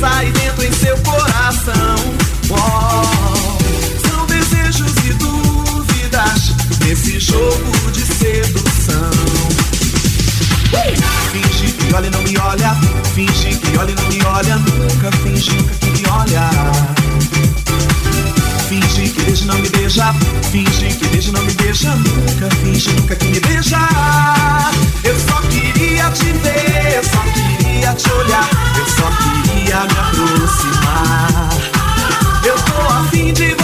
sai dentro em seu coração. Oh, são desejos e dúvidas nesse jogo de sedução. Finge que olha e não me olha, finge que olha e não me olha, nunca finge nunca que me olha. Finge que beija e não me beija, finge que beija e não me beija, nunca finge nunca que me beija. Eu só queria te ver, eu só queria te olhar, eu só queria queria me aproximar. Eu tô afim de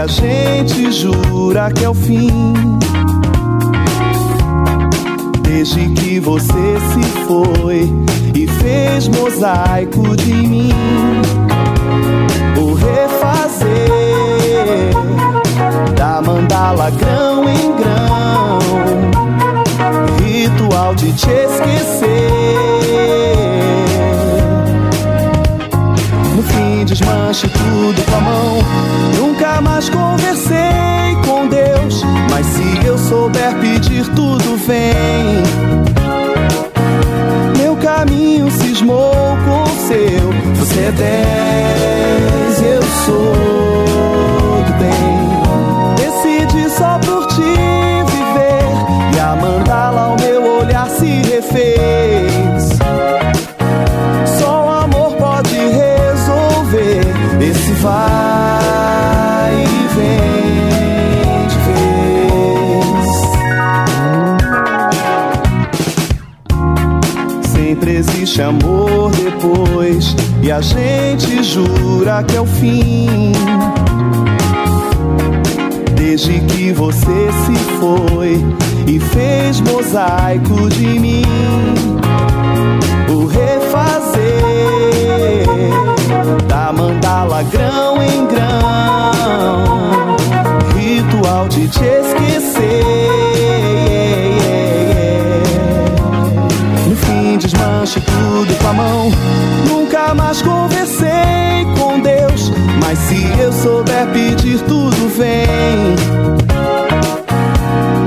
a gente jura que é o fim. Desde que você se foi e fez mosaico de mim, o refazer da mandala grão em grão, ritual de te esquecer desmanche tudo com a mão. Nunca mais conversei com Deus, mas se eu souber pedir, tudo vem. Meu caminho cismou com o seu. Você é dez, eu sou e a gente jura que é o fim. Desde que você se foi e fez mosaico de mim, o refazer da mandala grão em grão, ritual de te esquecer. Desmanche tudo com a mão. Nunca mais conversei com Deus, mas se eu souber pedir, tudo vem.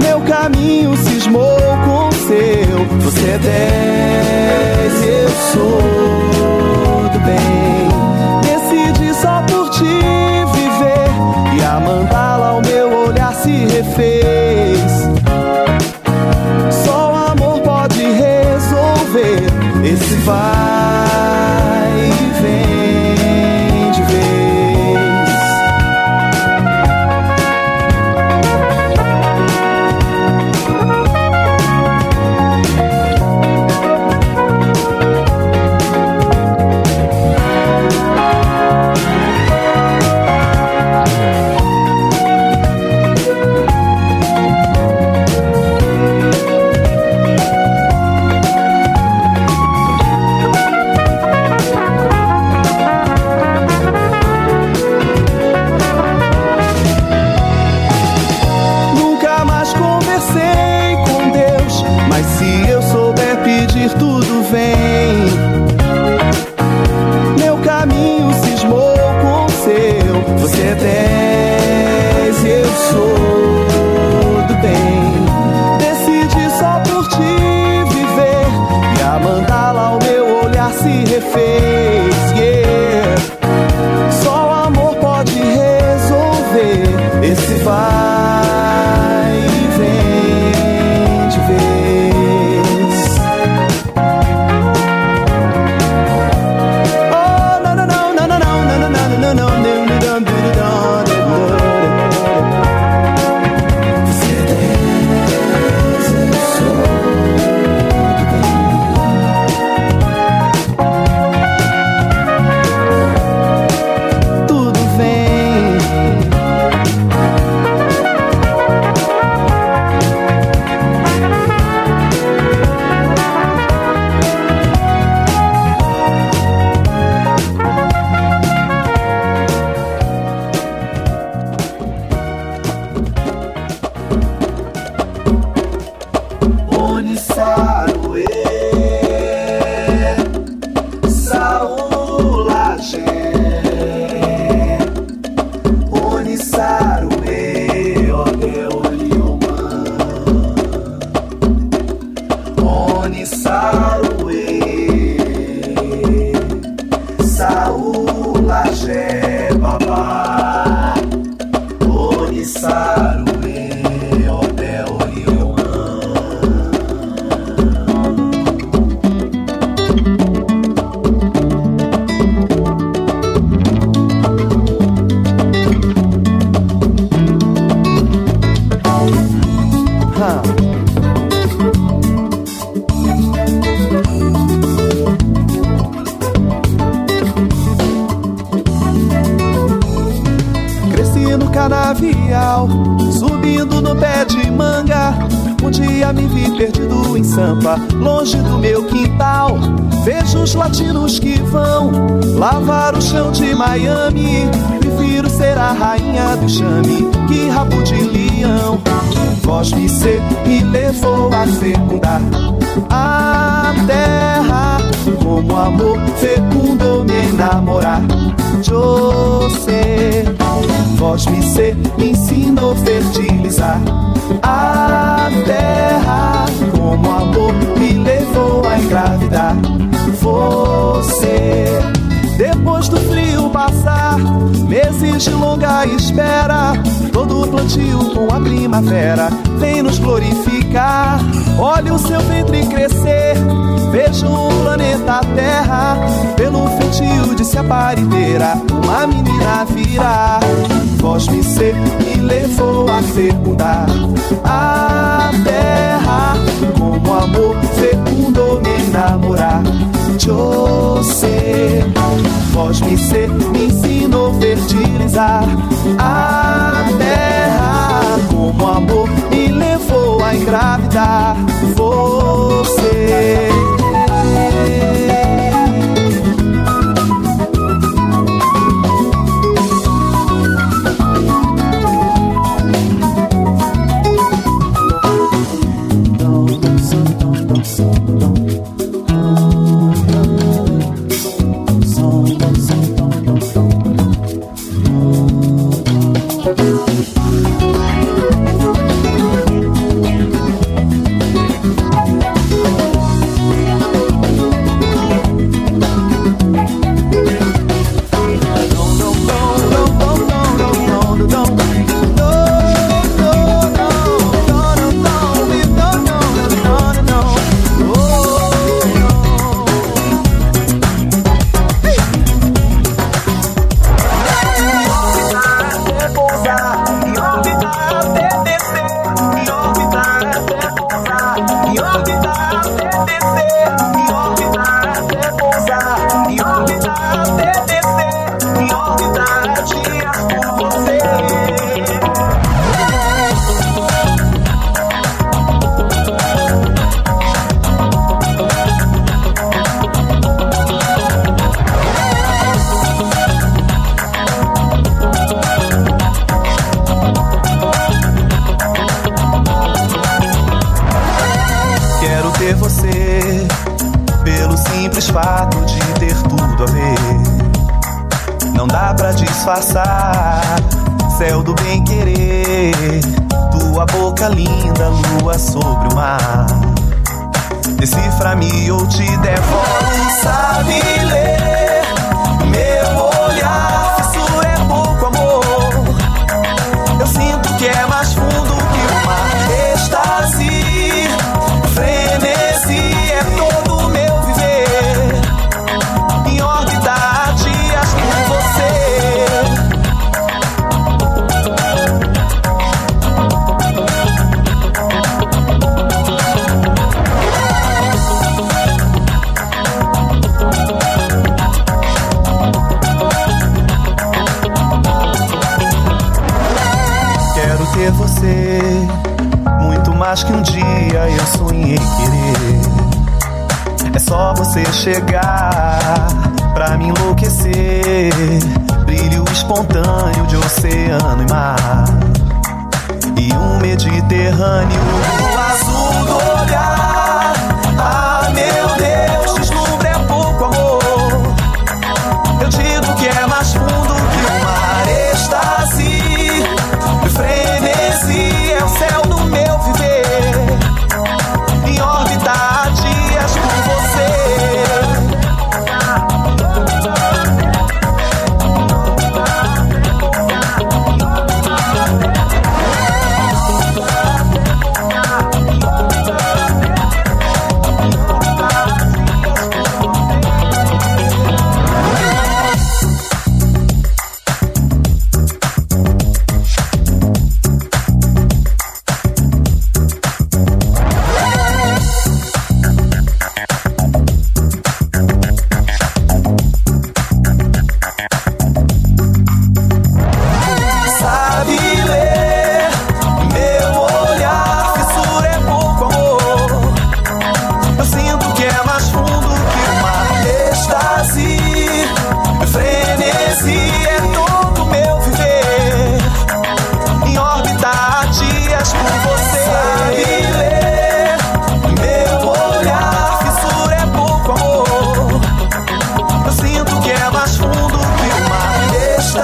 Meu caminho cismou com o seu. Você é dez, eu sou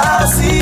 fantasia.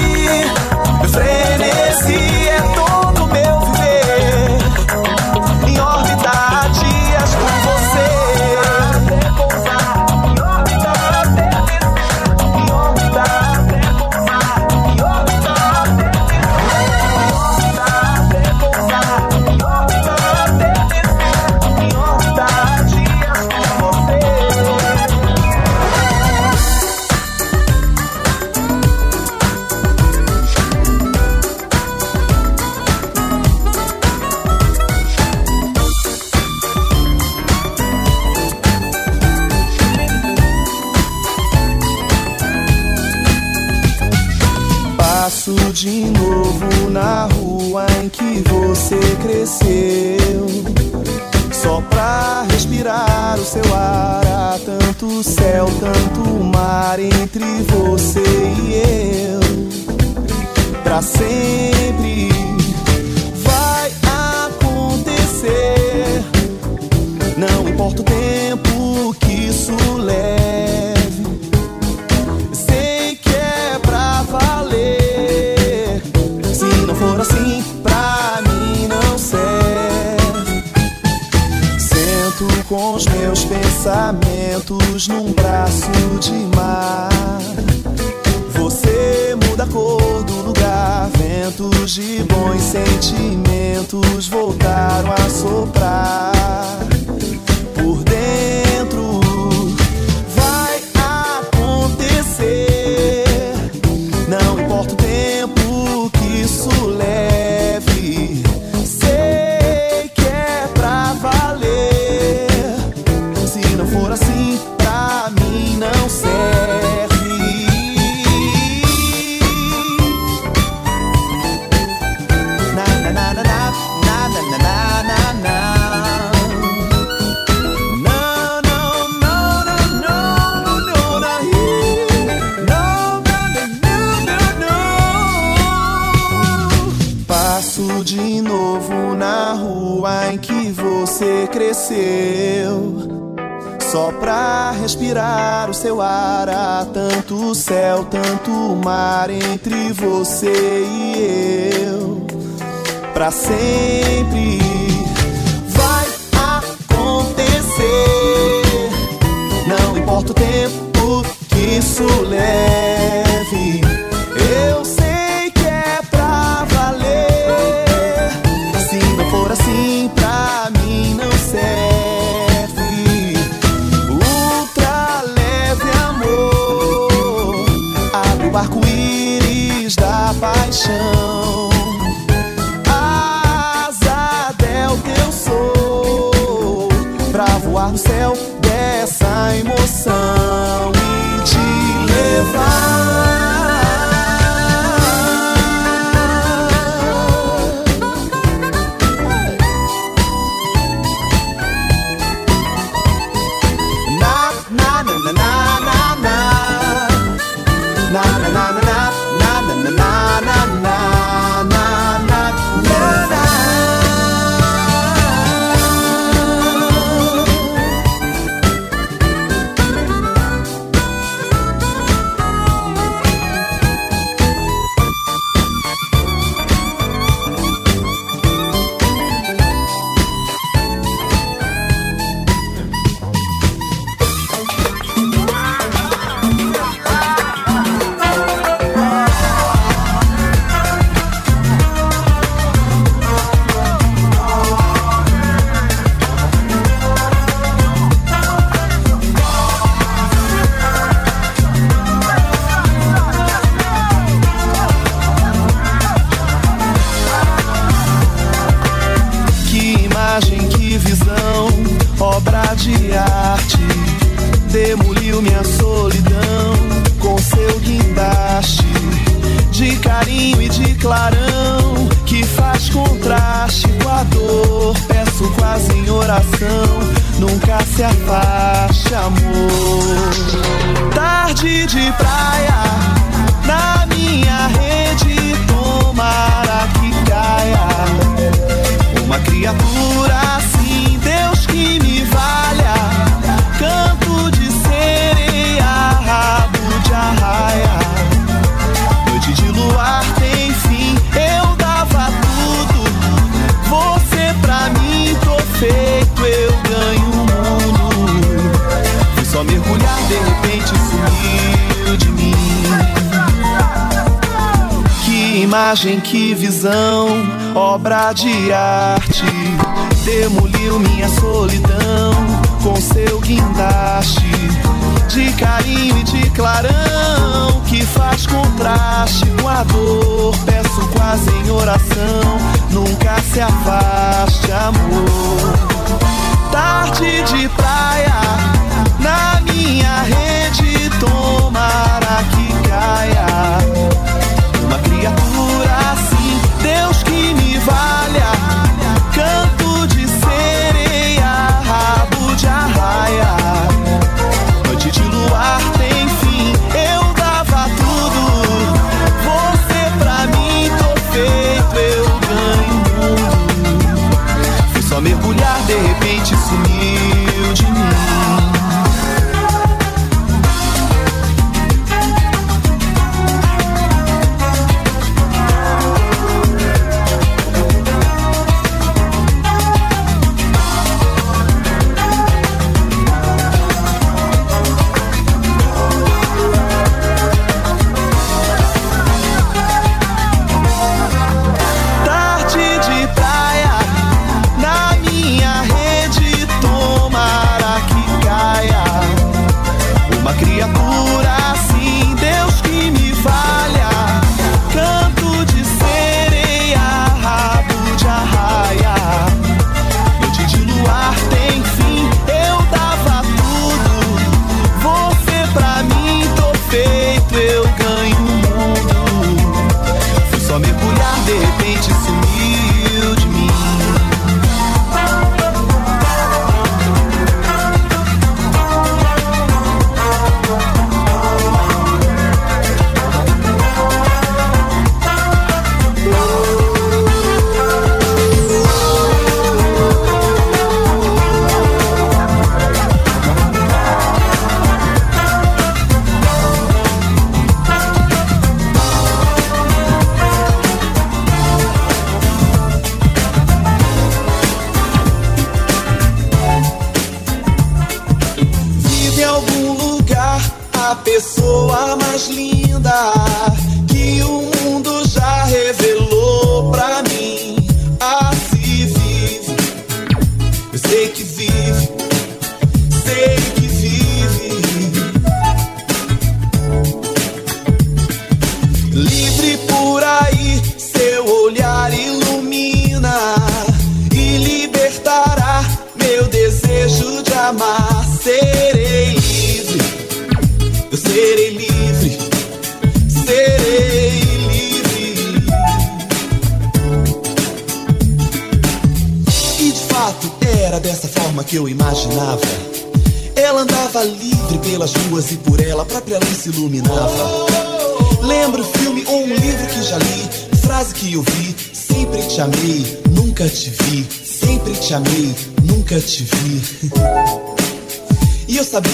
Você cresceu. Só pra respirar o seu ar, há tanto céu, tanto mar entre você e eu. Pra sempre vai acontecer. Não importa o tempo que isso leve. Paixão. De arte. Demoliu minha solidão com seu guindaste de carinho e de clarão que faz contraste com a dor. Peço quase em oração, nunca se afaste, amor. Tarde de praia, na minha rede, tomara que caia. Uma criatura de repente sumiu de mim. Que imagem, que visão, obra de arte. Demoliu minha solidão com seu guindaste de carinho e de clarão que faz contraste com a dor. Peço quase em oração, nunca se afaste, amor. Tarde de praia, na minha rede, tomara que caia. Uma criatura assim, Deus que me valha. Canto de sereia, rabo de arraia. Noite de luar tem fim, eu dava tudo. Você pra mim, tô feito, eu ganho mundo. Fui só mergulhar, de repente sumir.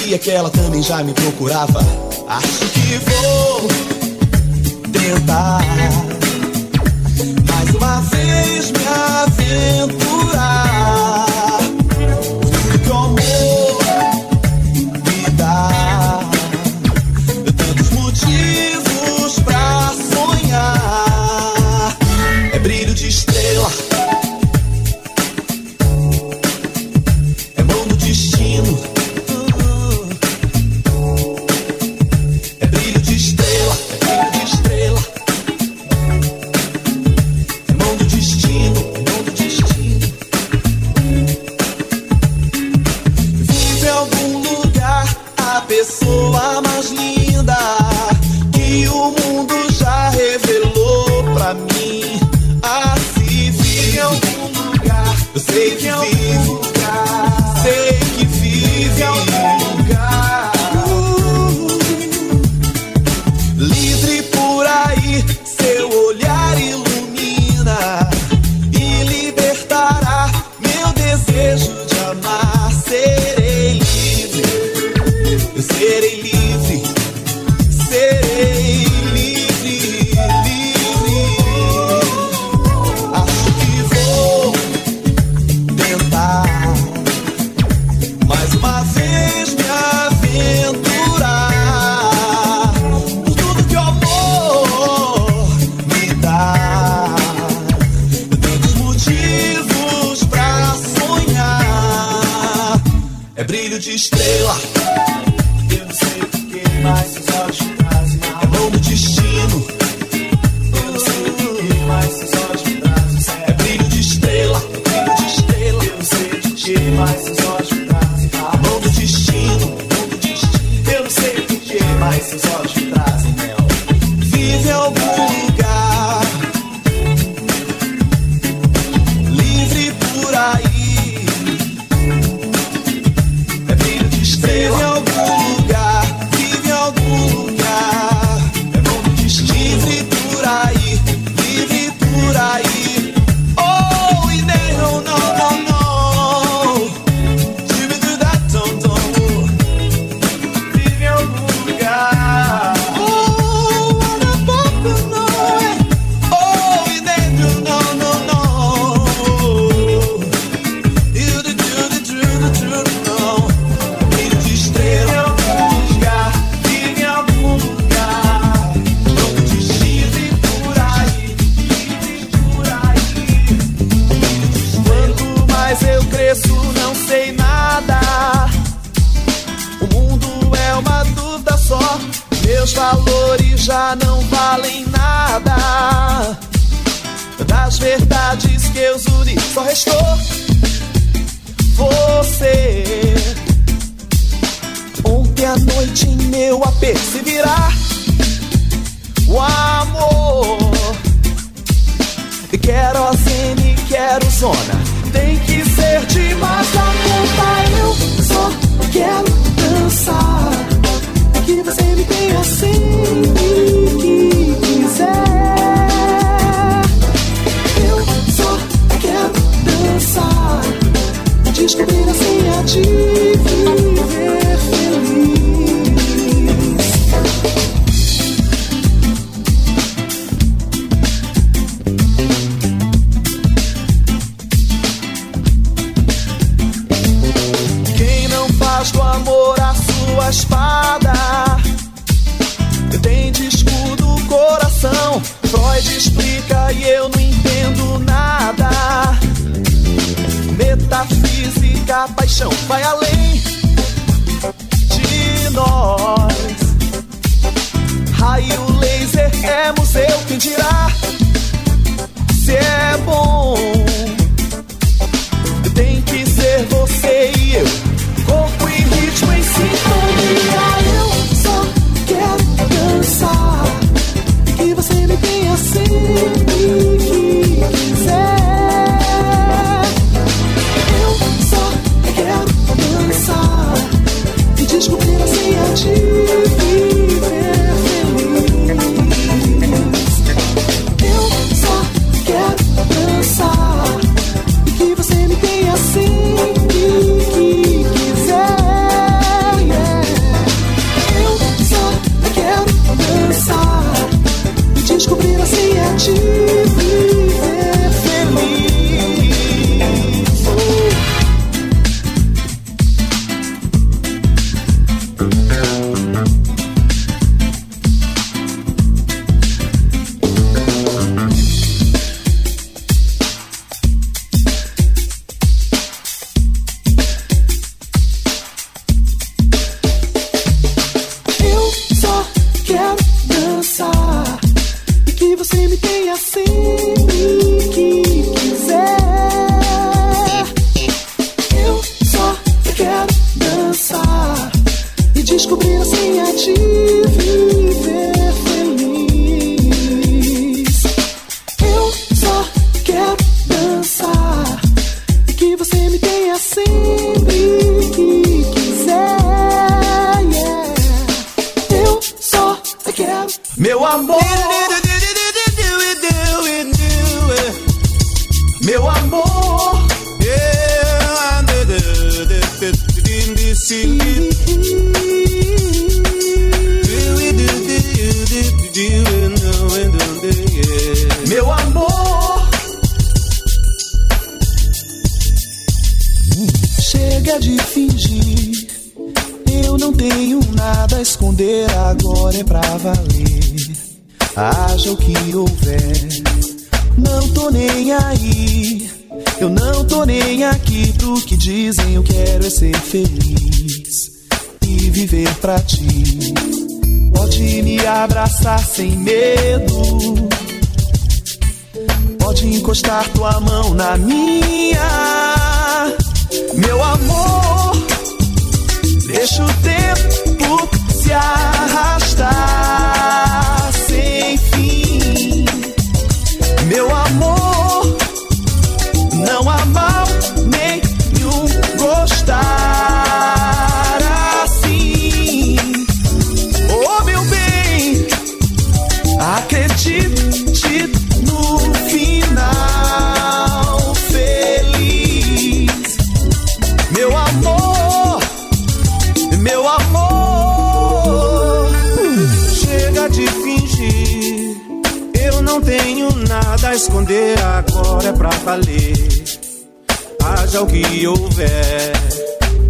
Sabia que ela também já me procurava. Acho que vou tentar mais uma vez me aventurar. esconder agora é pra valer. Haja o que houver, não tô nem aí. Eu não tô nem aqui pro que dizem. Eu quero é ser feliz e viver pra ti. Pode me abraçar sem medo. Pode encostar tua mão na minha, meu amor. Deixa o tempo se arrastar sem fim, meu amor. esconder, agora é pra valer. Haja o que houver.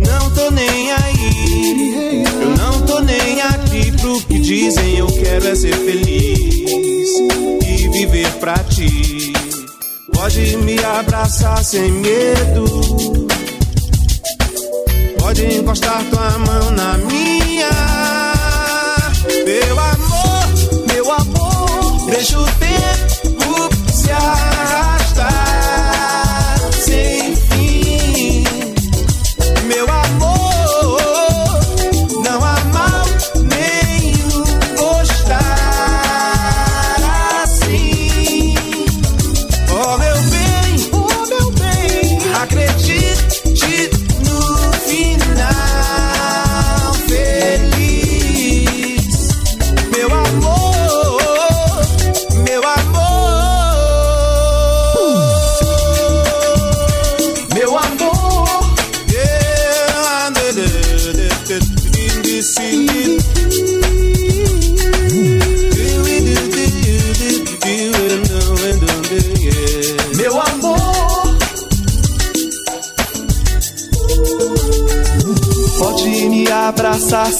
Não tô nem aí, eu não tô nem aqui pro que dizem. Eu quero é ser feliz e viver pra ti. Pode me abraçar sem medo. Pode encostar tua mão na minha. Eu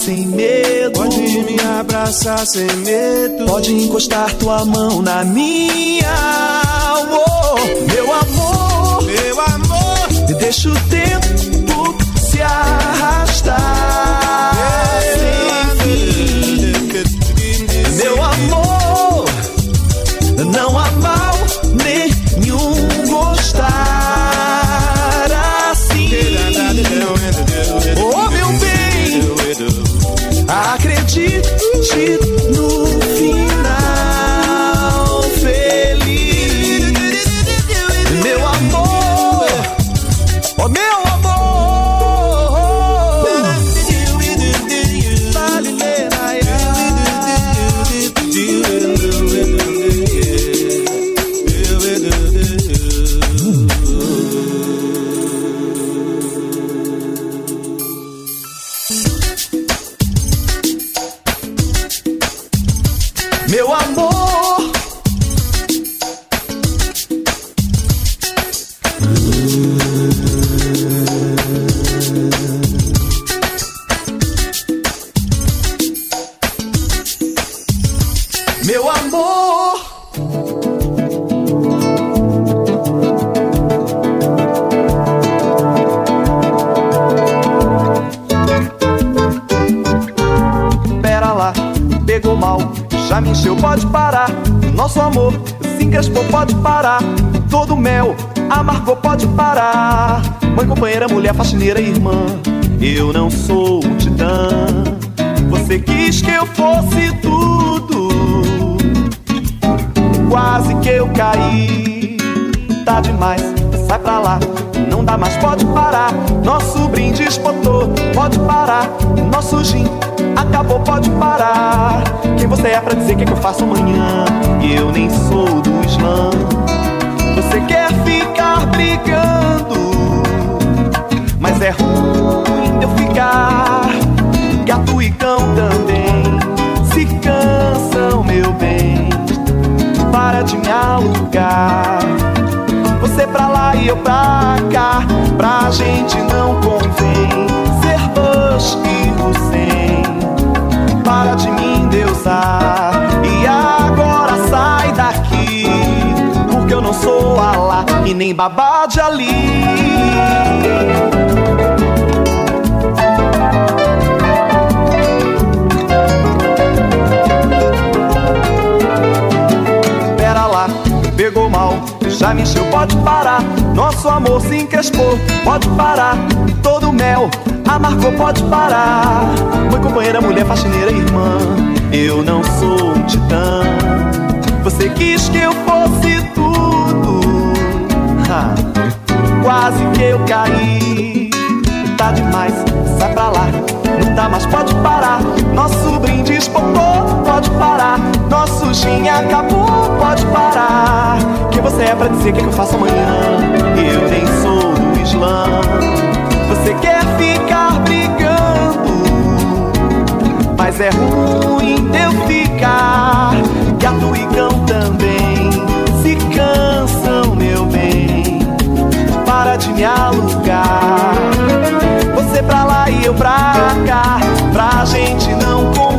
sem medo. Pode me abraçar sem medo. Pode encostar tua mão na minha. Oh, meu amor, meu amor. Deixa o tempo se arrastar. Sem fim. Tá demais, sai pra lá. Não dá mais, pode parar. Nosso brinde espotou, pode parar. Nosso gin acabou, pode parar. Quem você é pra dizer o que, que eu faço amanhã? E eu nem sou do Islã. Você quer ficar brigando, mas é ruim eu ficar. Gato e cão também se cansam, meu bem. Para de me alugar. Você pra lá e eu pra cá. Pra gente não convém ser Bush e Hussein. Para de me endeusar. E agora sai daqui. Porque eu não sou Alá e nem babá de Ali. Já me encheu, pode parar. Nosso amor se encrespou, pode parar. Todo mel amargou, pode parar. Mãe, companheira, mulher, faxineira, irmã. Eu não sou um titã. Você quis que eu fosse tudo. Ha, quase que eu caí. Tá demais, sai pra lá. Não dá mais, pode parar. Nosso brinde espotou, pode parar. Nosso gin acabou, pode parar. Quem você é pra dizer o que, que eu faço amanhã? Eu nem sou do Islã. Você quer ficar brigando, mas é ruim eu ficar. Gato e cão também se cansam, meu bem. Para de me alugar. Você pra lá e eu pra cá. Pra gente não convém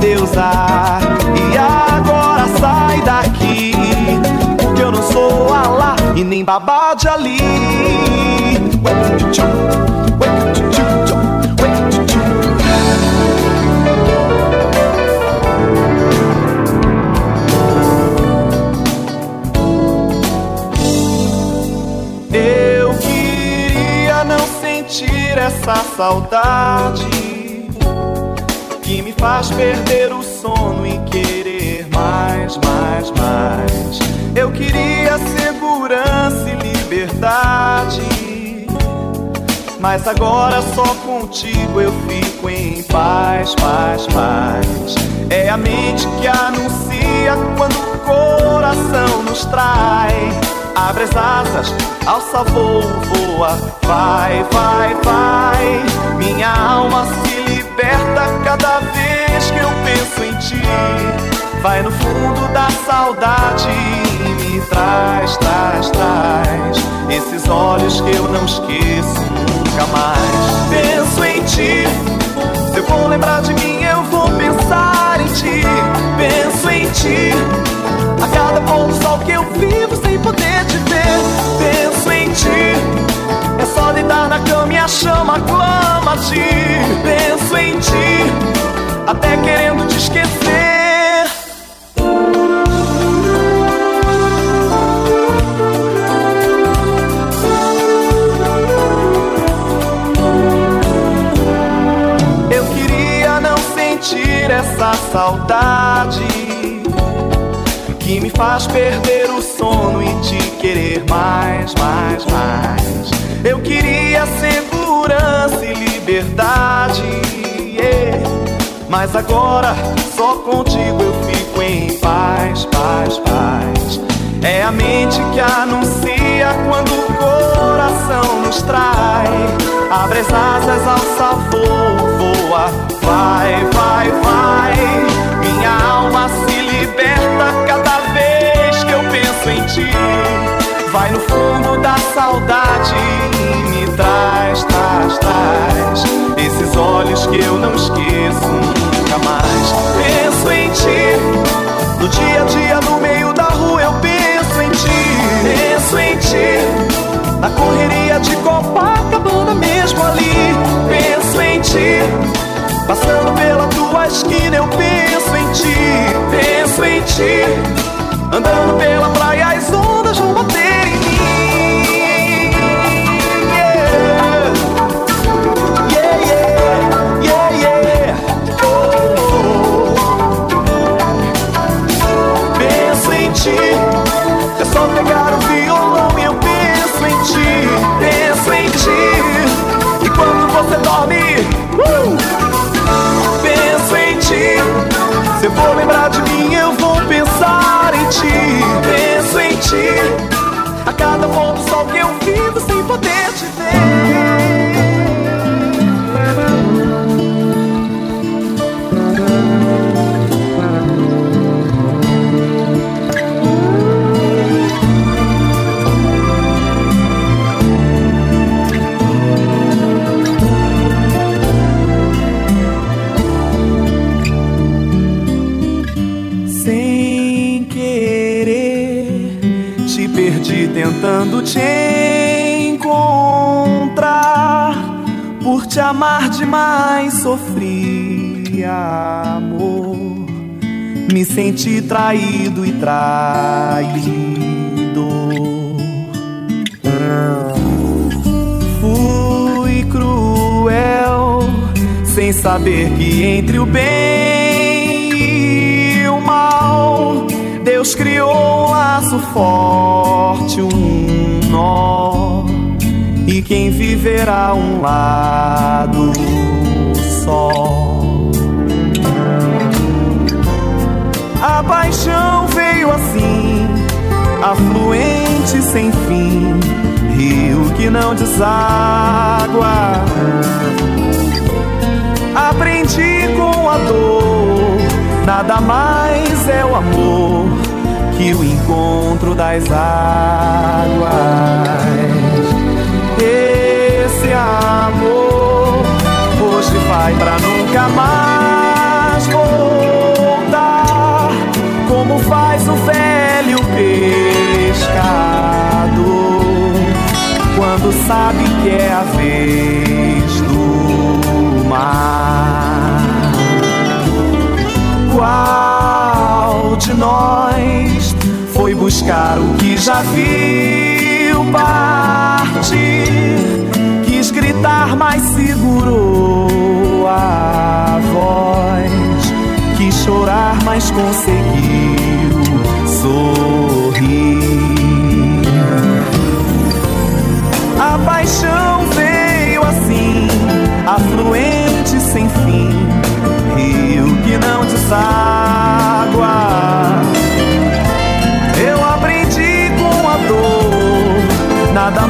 deusa. E agora sai daqui Porque eu não sou alá e nem babá de ali. Eu queria não sentir essa saudade faz perder o sono e querer mais, mais, mais. Eu queria segurança e liberdade. Mas agora só contigo eu fico em paz, paz, paz. É a mente que anuncia quando o coração nos trai. Abre as asas, alça voo, voa, vai, vai, vai. Minha alma se liberta cada vez Vai no fundo da saudade e me traz, traz, traz. Esses olhos que eu não esqueço nunca mais. Penso em ti, se eu vou lembrar de mim, eu vou pensar em ti. Penso em ti, a cada pôr do sol que eu vivo sem poder te ver. Penso em ti, é só deitar na cama e a chama clama a ti. Penso em ti, até querendo te esquecer. Eu queria não sentir essa saudade que me faz perder o sono e te querer mais, mais, mais. Eu queria segurança e liberdade. Mas agora só contigo eu fico em paz, paz, paz. É a mente que anuncia quando o coração nos trai. Abre as asas, alça voo, voa, vai, vai, vai. Minha alma se liberta cada vez que eu penso em ti. Vai no passando pela tua esquina eu penso em ti. Penso em ti, andando pela praia amar demais, sofri amor. Me senti traído e traído. Fui cruel, sem saber que entre o bem e o mal, Deus criou um laço forte, um nó. Quem viverá um lado só. A paixão veio assim, afluente sem fim, rio que não deságua. Aprendi com a dor, nada mais é o amor que o encontro das águas. Amor hoje vai pra nunca mais voltar, como faz o velho pescador. sabe que é a vez do mar. Qual de nós foi buscar o que já viu partir? Gritar, mas segurou a voz. Quis chorar, mas conseguiu sorrir. A paixão veio assim, afluente sem fim, rio que não deságua. Eu aprendi com a dor, nada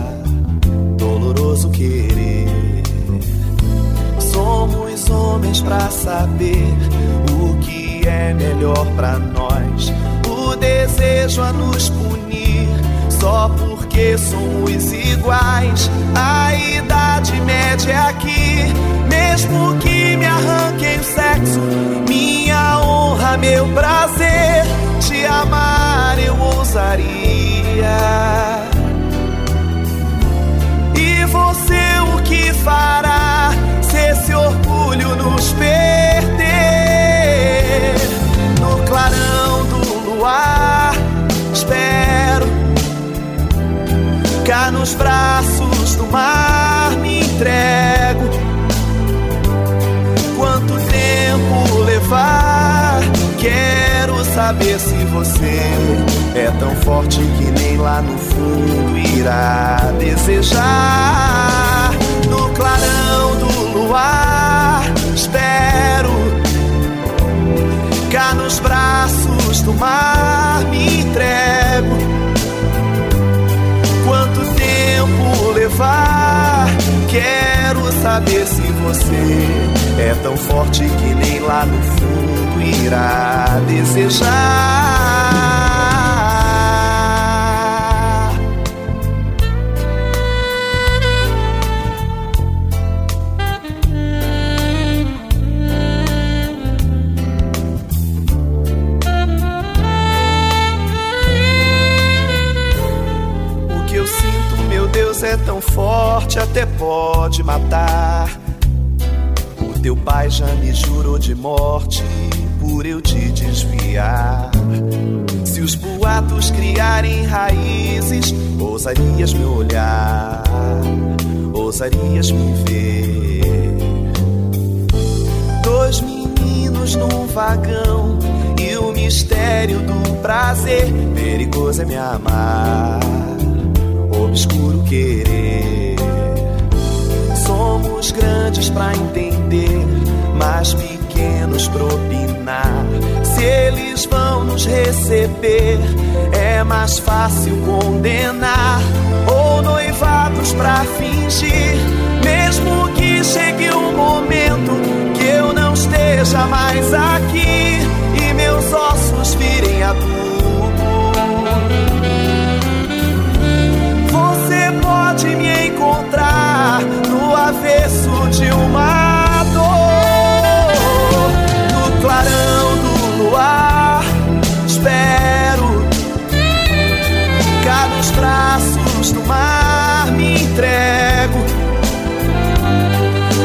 doloroso querer. Somos homens pra saber o que é melhor pra nós. O desejo a nos punir só porque somos iguais. A idade média é aqui, mesmo que me arranquem o sexo, minha honra, meu prazer, te amar eu ousaria. Fará se esse orgulho nos perder? No clarão do luar, espero Cá nos braços do mar me entrego. Quanto tempo levar? Quero saber se você é tão forte que nem lá no fundo irá desejar. No clarão do luar, espero. Cá nos braços do mar me entrego tempo levar. Quero saber se você é tão forte que nem lá no fundo irá desejar. Forte, até pode matar. O teu pai já me jurou de morte por eu te desviar. Se os boatos criarem raízes, ousarias me olhar, ousarias me ver. Dois meninos num vagão e o mistério do prazer, perigoso é me amar obscuro querer. Grandes para entender, mas pequenos para. Se eles vão nos receber, é mais fácil condenar. Ou noivados para fingir, mesmo que chegue um momento que eu não esteja mais aqui e meus ossos virem a tubo. Avesso de uma dor, no clarão do luar. Espero cá nos braços do mar me entrego.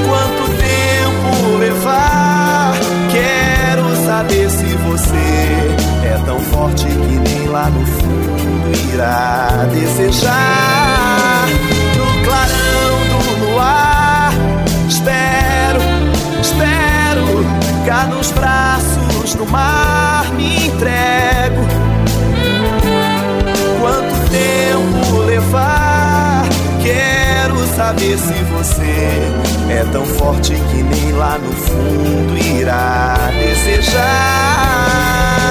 Quanto tempo levar? Quero saber se você é tão forte que nem lá no fundo irá desejar. Cá nos braços do mar me entrego. Quanto tempo levar? Quero saber se você é tão forte que nem lá no fundo irá desejar.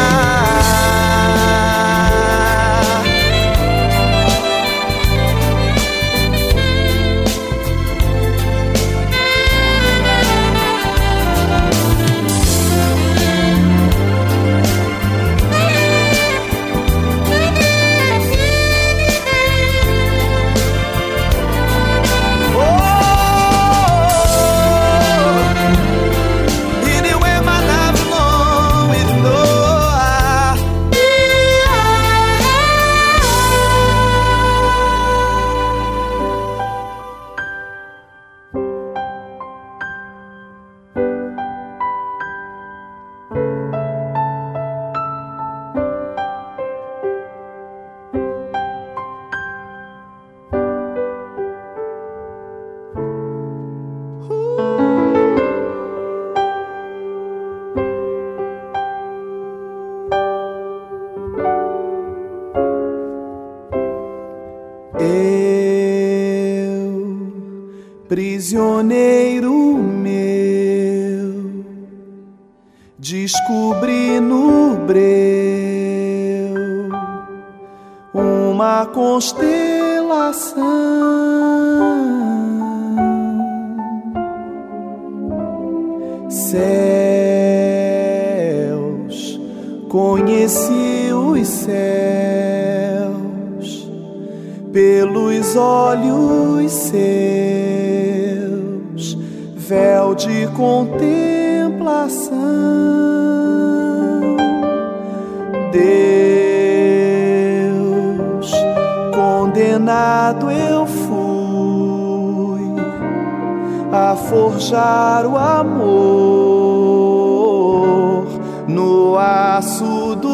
No aço do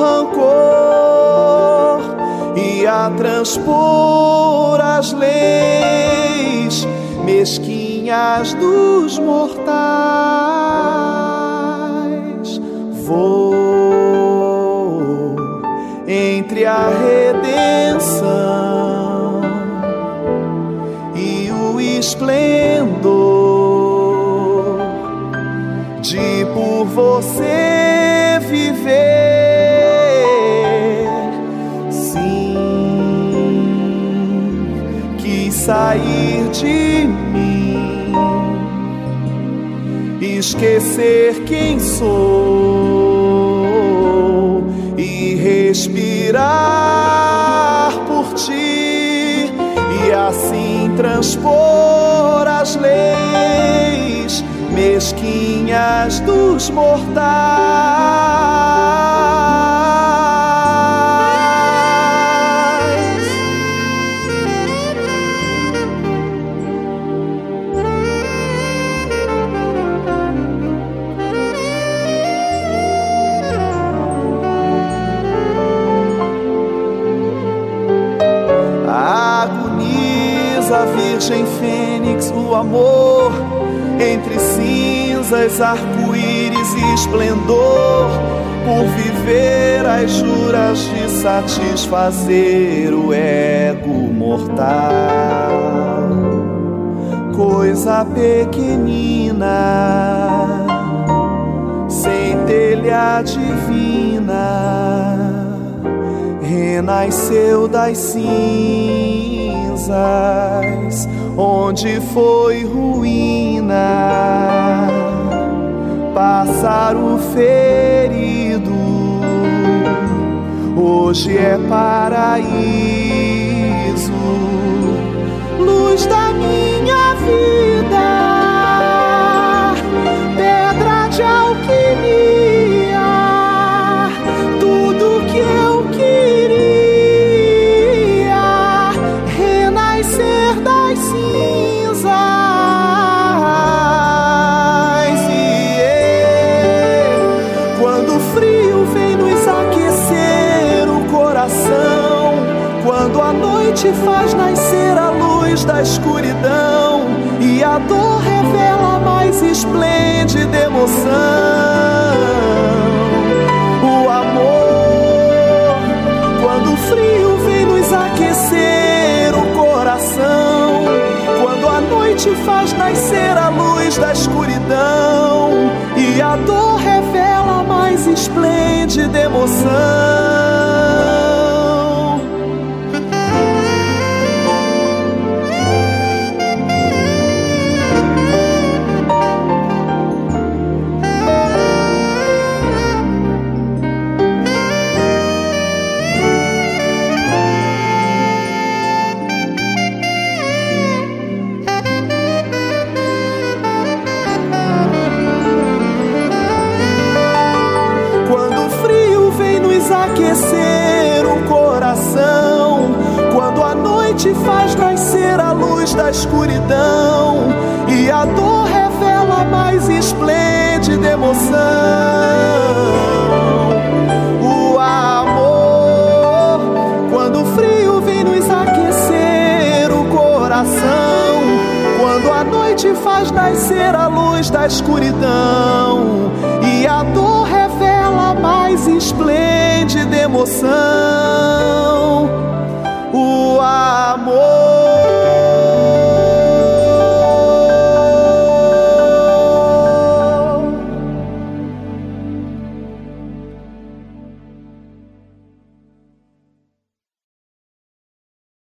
rancor e a transpor as leis mesquinhas dos mortais. Vou entre a redenção e o esplendor de por você sair de mim, esquecer quem sou e respirar por ti e assim transpor as leis mesquinhas dos mortais. O amor entre cinzas, arco-íris e esplendor, por viver as juras de satisfazer o ego mortal. Coisa pequenina, centelha divina renasceu das cinzas onde foi ruína, pássaro ferido, hoje é paraíso, luz da minha vida.